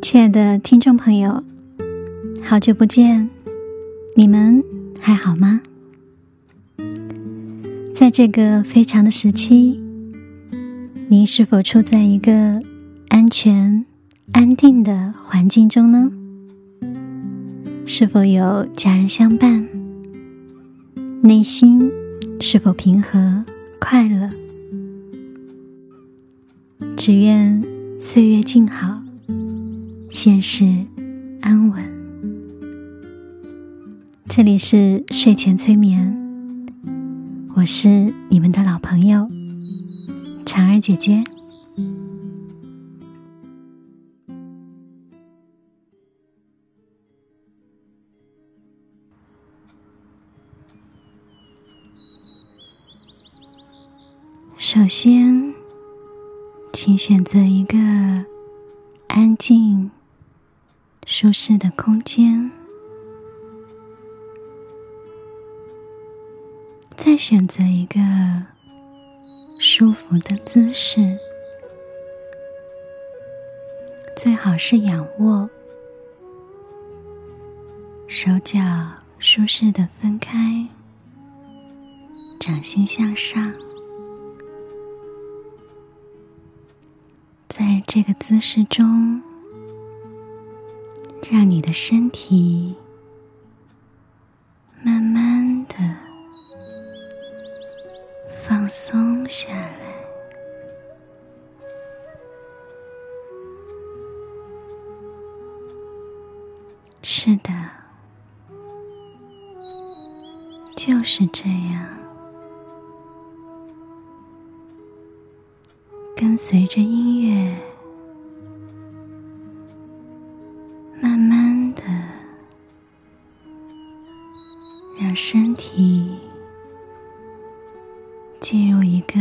亲爱的听众朋友，好久不见，你们还好吗？在这个非常的时期，你是否处在一个安全、安定的环境中呢？是否有家人相伴？内心是否平和、快乐？只愿岁月静好。现世安稳。这里是睡前催眠，我是你们的老朋友婵儿姐姐。首先，请选择一个安静。舒适的空间，再选择一个舒服的姿势，最好是仰卧，手脚舒适的分开，掌心向上，在这个姿势中。让你的身体慢慢的放松下来。是的，就是这样，跟随着音乐。慢慢的让身体进入一个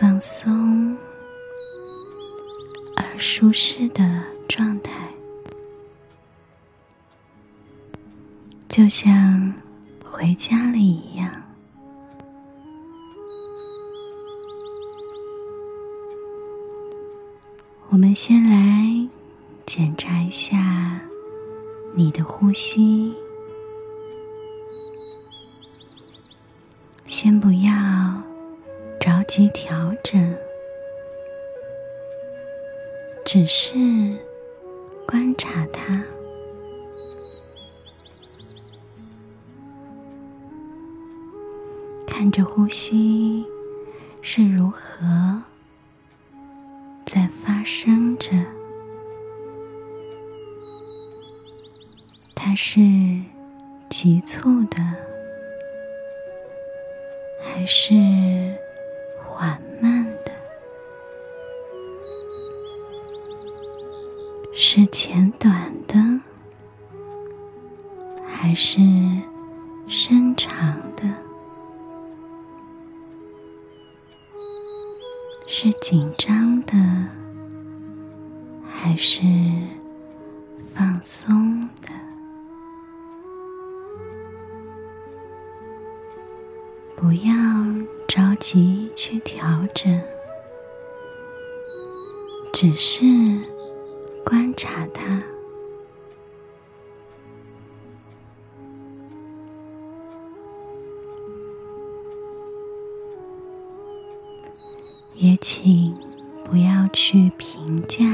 放松而舒适的状态，就像回家了一样。我们先来检查一下你的呼吸。先不要着急调整，只是观察它，看着呼吸是如何在发生着，它是急促的。还是缓慢的，是浅短的，还是深长的？是紧张是放松的？不要着急去调整，只是观察它。也请不要去评价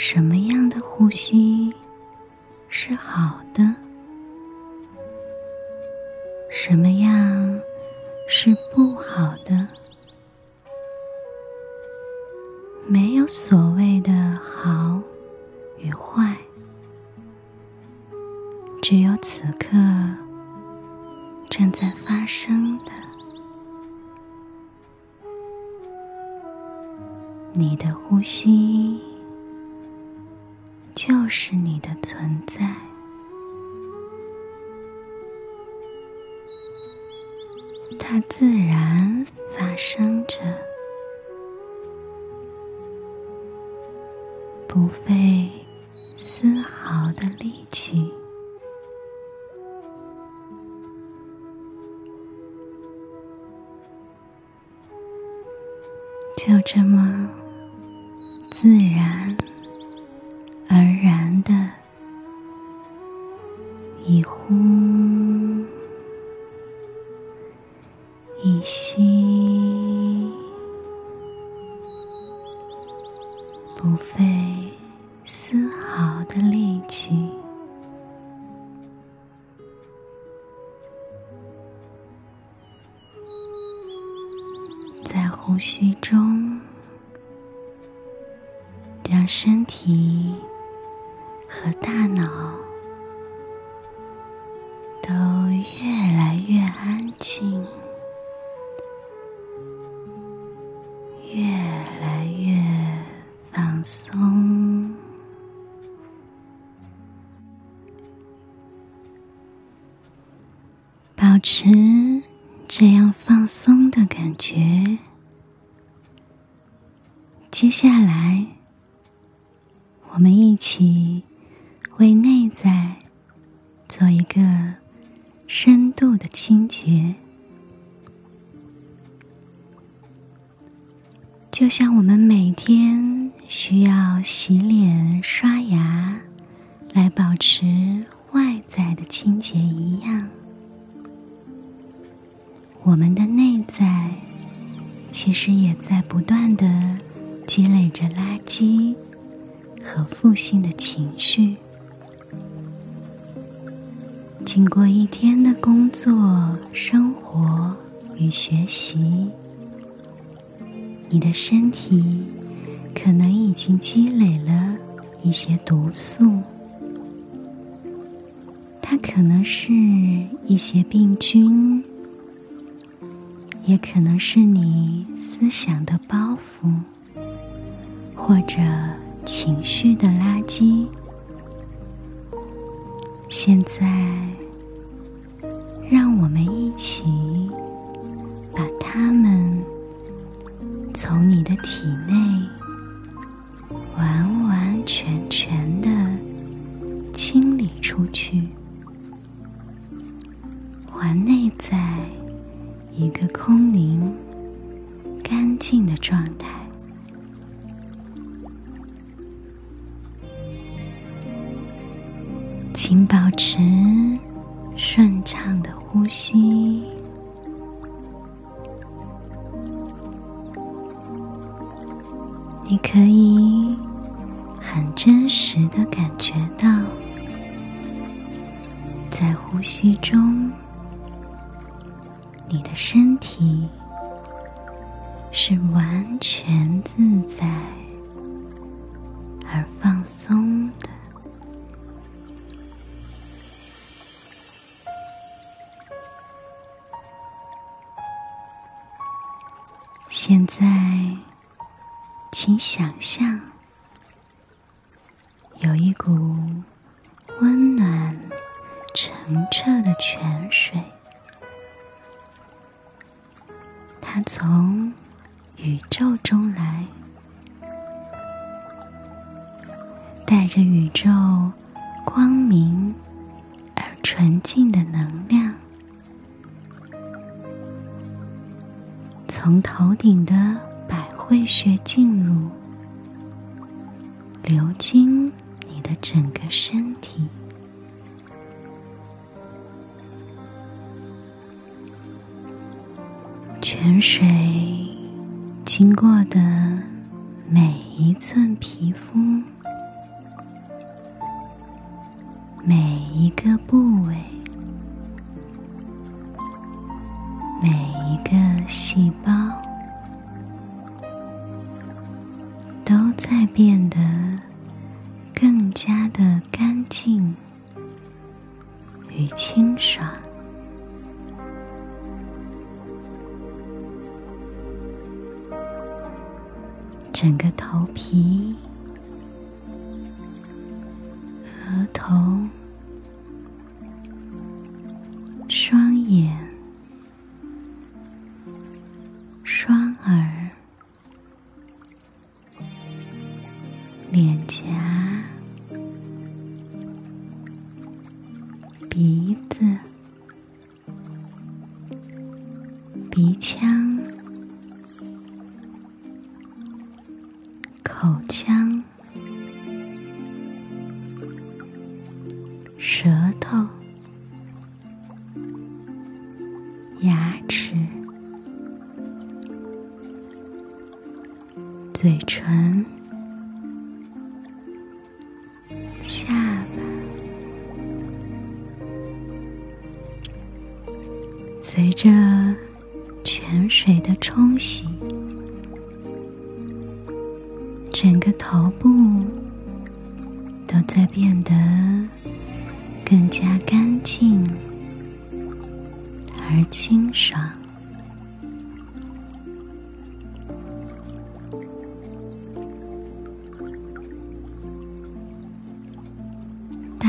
什么样的呼吸是好的。什么样是不好的？没有所谓的好与坏，只有此刻正在发生的，你的呼吸是你的存在。它自然发生着，不费丝毫的力气。就这么自然保持这样放松的感觉。接下来，我们一起为内在做一个深度的清洁，就像我们每天需要洗脸、刷牙来保持外在的清洁一样，我们的内在其实也在不断的。积累着垃圾和负性的情绪，经过一天的工作、生活与学习，你的身体可能已经积累了一些毒素，它可能是一些病菌，也可能是你思想的包袱。或者情绪的垃圾，现在让我们一起把它们从你的体内完完全全的清理出去，还内在一个空灵、干净的状态。请保持顺畅的呼吸。你可以很真实的感觉到，在呼吸中，你的身体是完全自在而放松的。现在，请想象有一股温暖、澄澈的泉水，从宇宙中来，带着宇宙光明而纯净的能量。从头顶的百会穴进入，流经你的整个身体。泉水经过的每一寸皮肤，每一个部位。每一个细胞鼻子、鼻腔、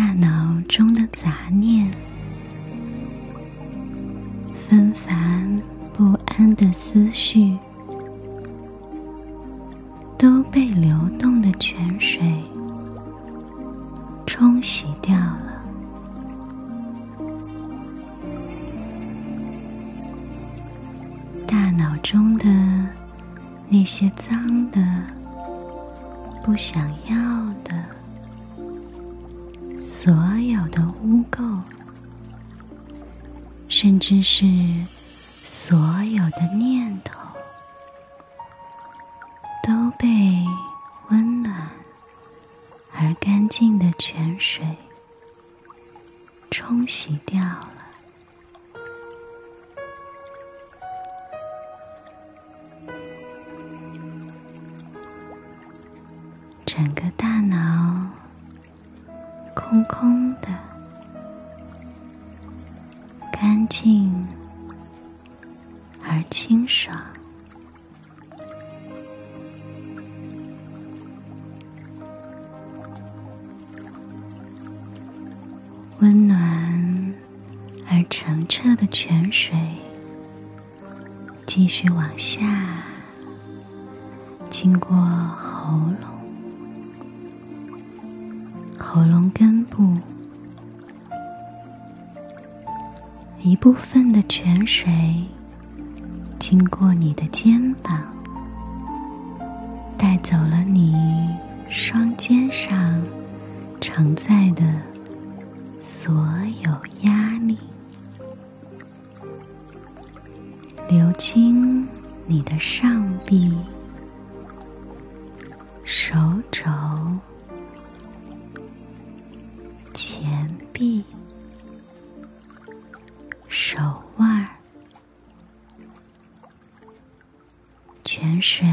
大脑中的杂念。纷繁不安的思绪都被流动的泉水冲洗掉了，大脑中的那些脏的、不想要的、所有的污垢。甚至是所有的念头空空的。干净而清爽，温暖而澄澈的泉水继续往下，经过喉咙、喉咙根部。一部分的泉水经过你的肩膀，带走了你双肩上承载的所有压力，流经你的上臂、手肘、臂。手腕，泉水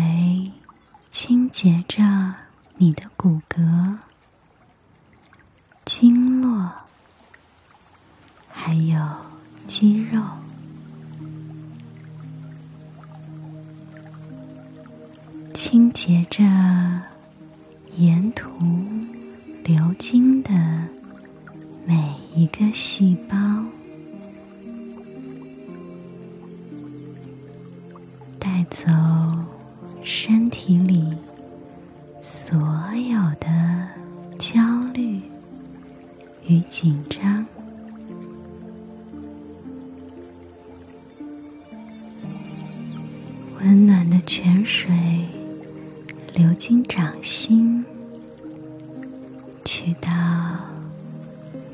去到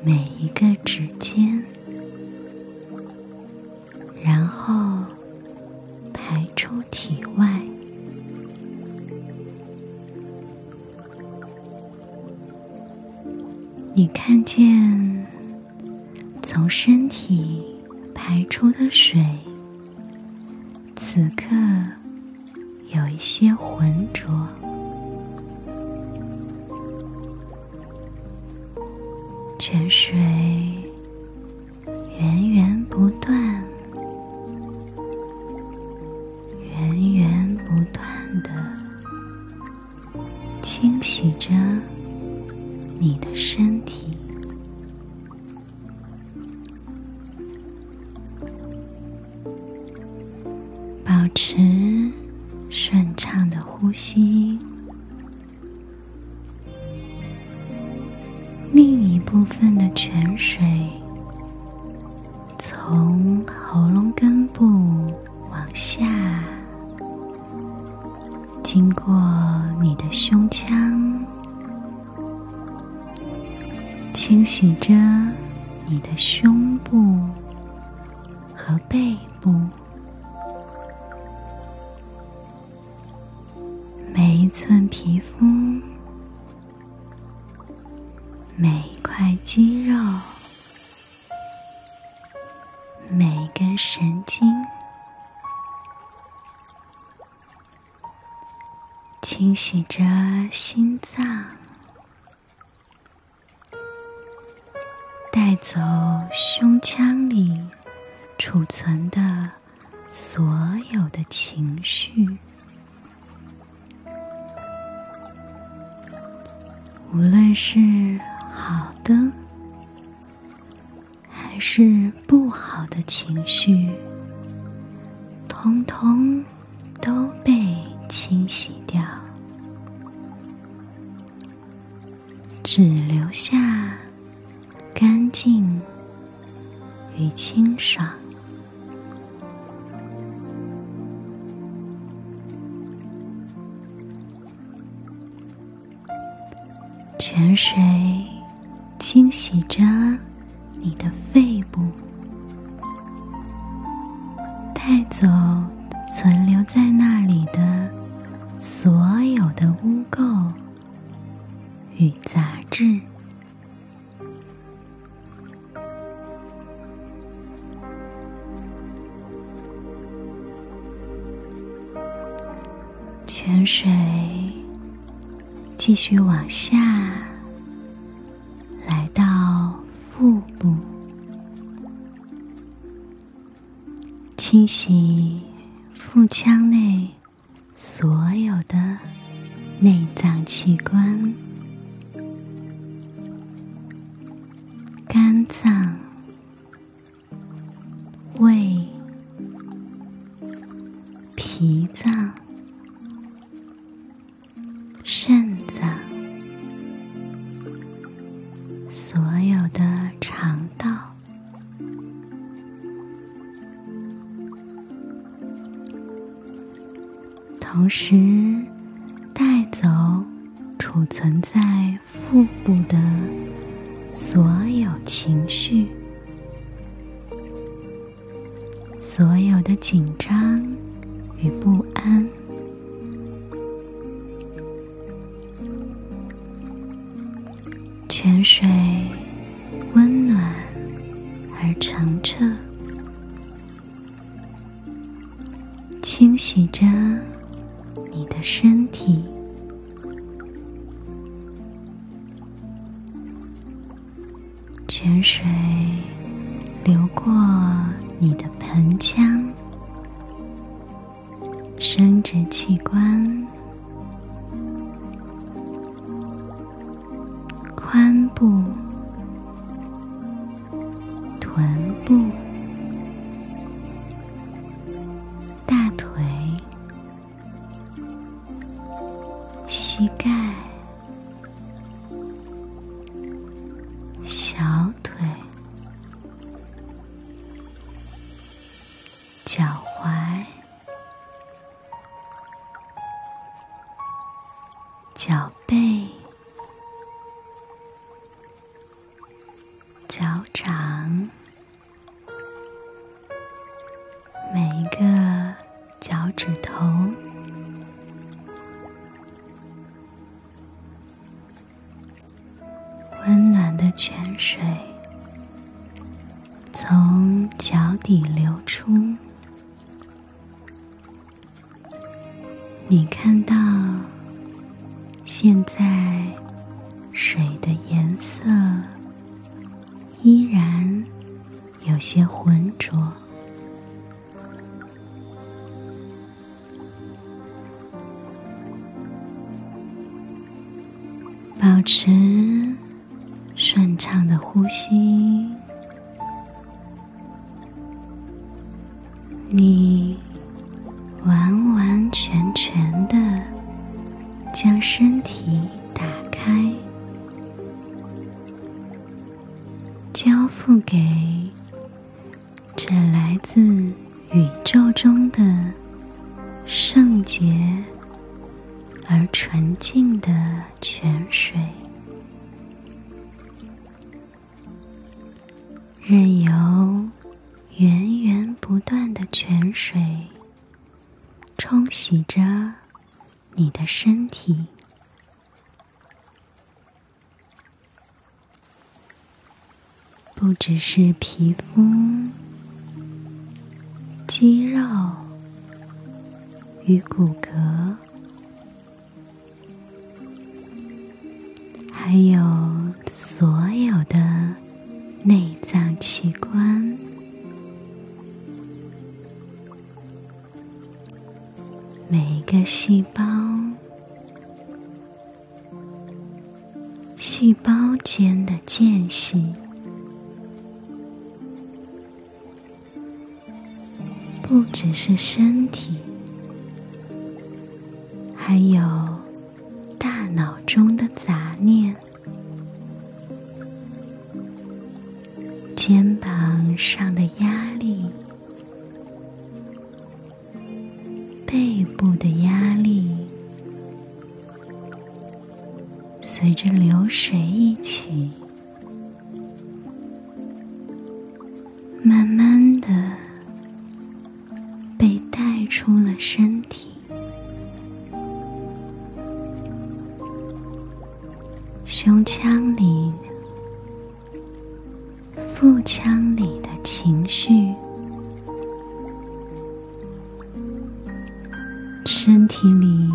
每一个指尖。另一部分的泉水从喉咙根部往下，经过你的胸腔，清洗着你的胸部和背部，每一寸皮肤，块肌肉，每根神经。清洗着心脏，带走胸腔里储存的所有的情绪，无论是好的还是不好的情绪，通通都被清洗掉。只留下干净与清爽。泉水清洗着你的肺部，带走存留在那里的所有的污垢。与杂质，泉水继续往下，腹部，清洗腹腔内所有的内脏器官。泉水温暖而澄澈，清洗着你的身体。脚背、脚掌，将身体打开，交付给只是皮肤、肌肉与骨骼。还有所有的内脏器官，每个细胞，细胞间的间隙，不只是身体，还有身体里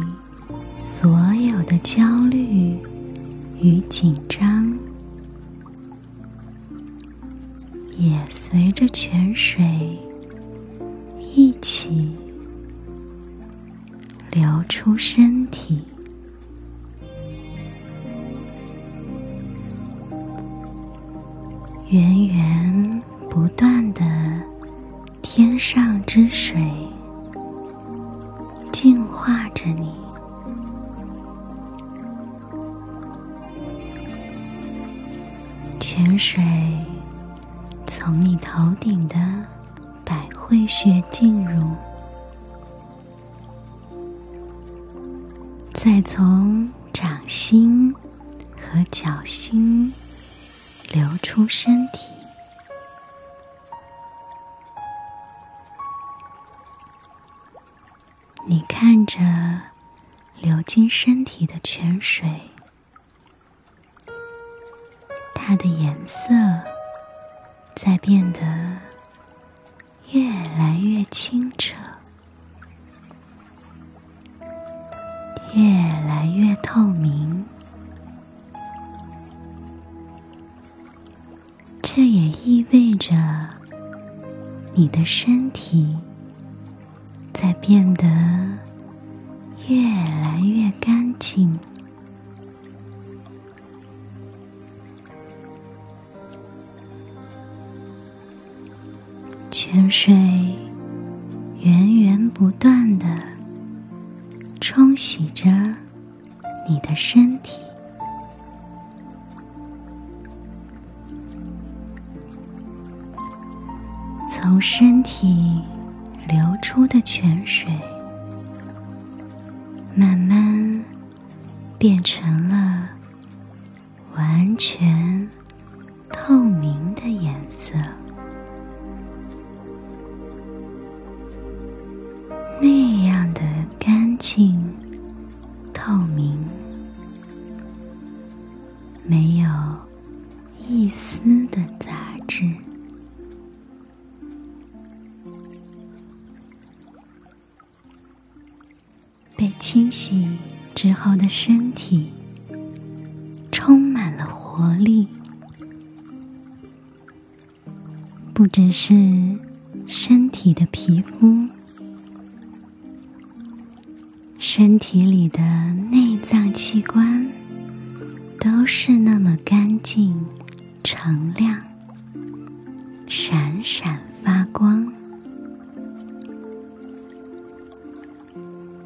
所有的焦虑与紧张，也随着泉水一起流出身体。源源不断的天上之水，净化着你。泉水从你头顶的百会穴进入，再从掌心和脚心。流出身体，你看着流进身体的泉水，它的颜色在变得越来越清澈，越来越透明。这也意味着，你的身体在变得越来越干净。泉水源源不断的冲洗着你的身体。从身体流出的泉水，慢慢变成了完全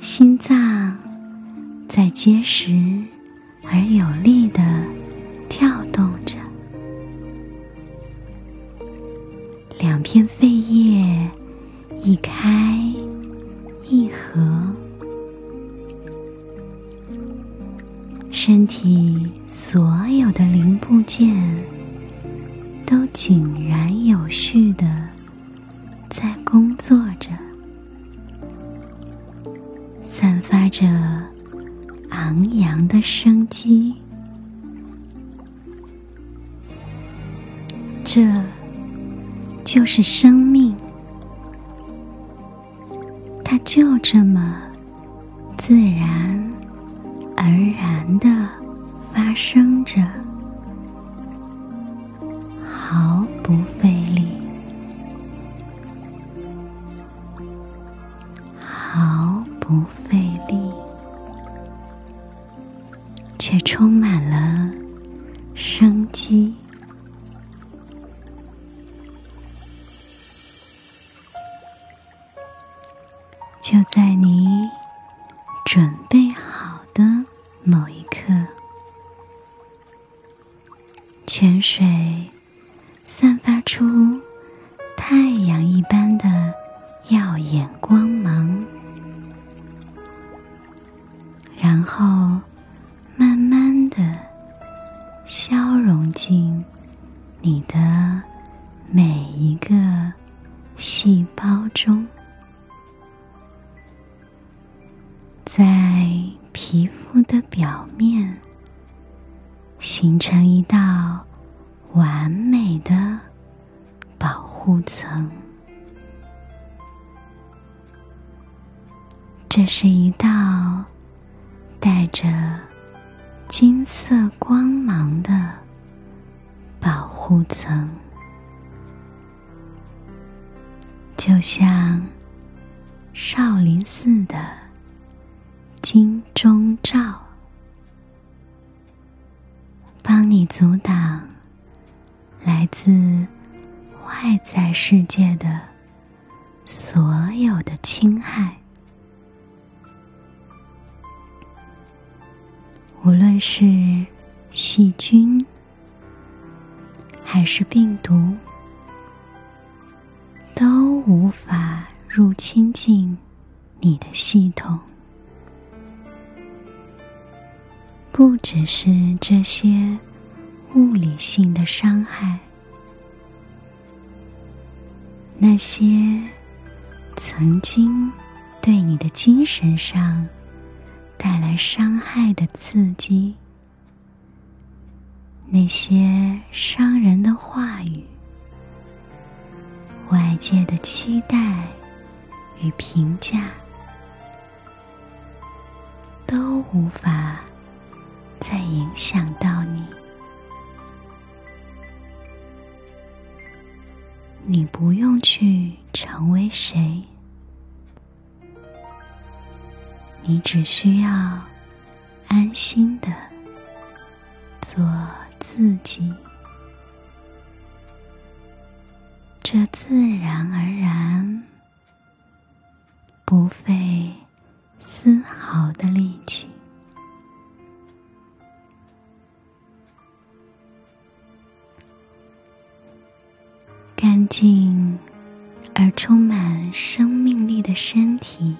心脏在结实而有力的跳动着，两片肺毫这是一道带着金色光芒的保护层，就像少林寺的。金钟罩，帮你阻挡来自外在世界的所有的侵害，无论是细菌还是病毒，都无法入侵进你的系统。不只是这些物理性的伤害，那些曾经对你的精神上带来伤害的刺激，那些伤人的话语，外界的期待与评价，都无法。再影响到你，你不用去成为谁，你只需要安心的做自己，这自然而然，不费丝毫的力气。干净而充满生命力的身体，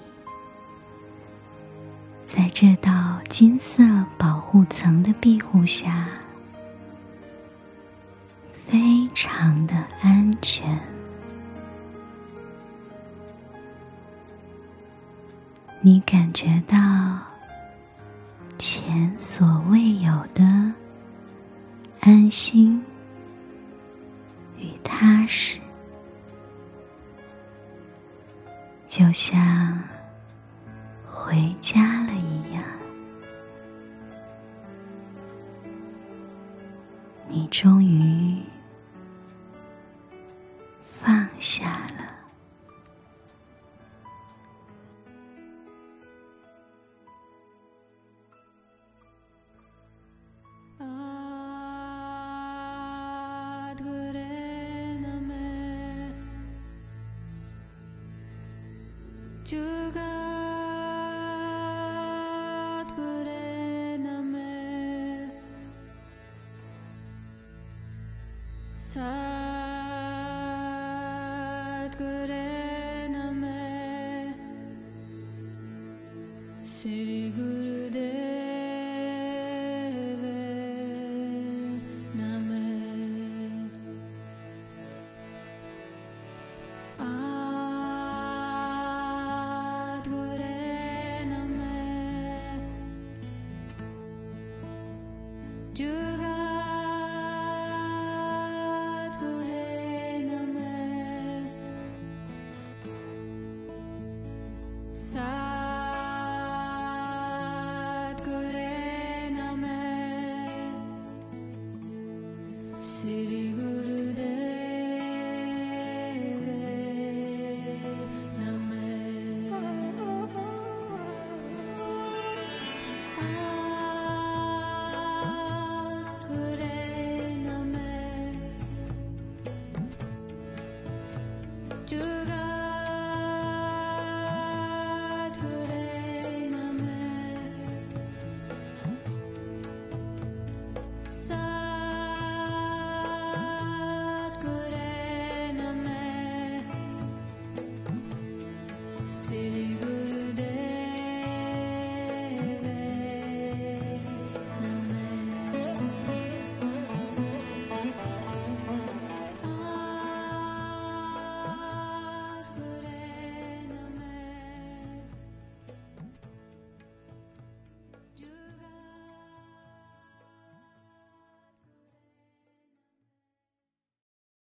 这道金色保护层的庇护下，非常的安全。你感觉到前所未有的安心。与踏实，就像回家了一你终于放下了。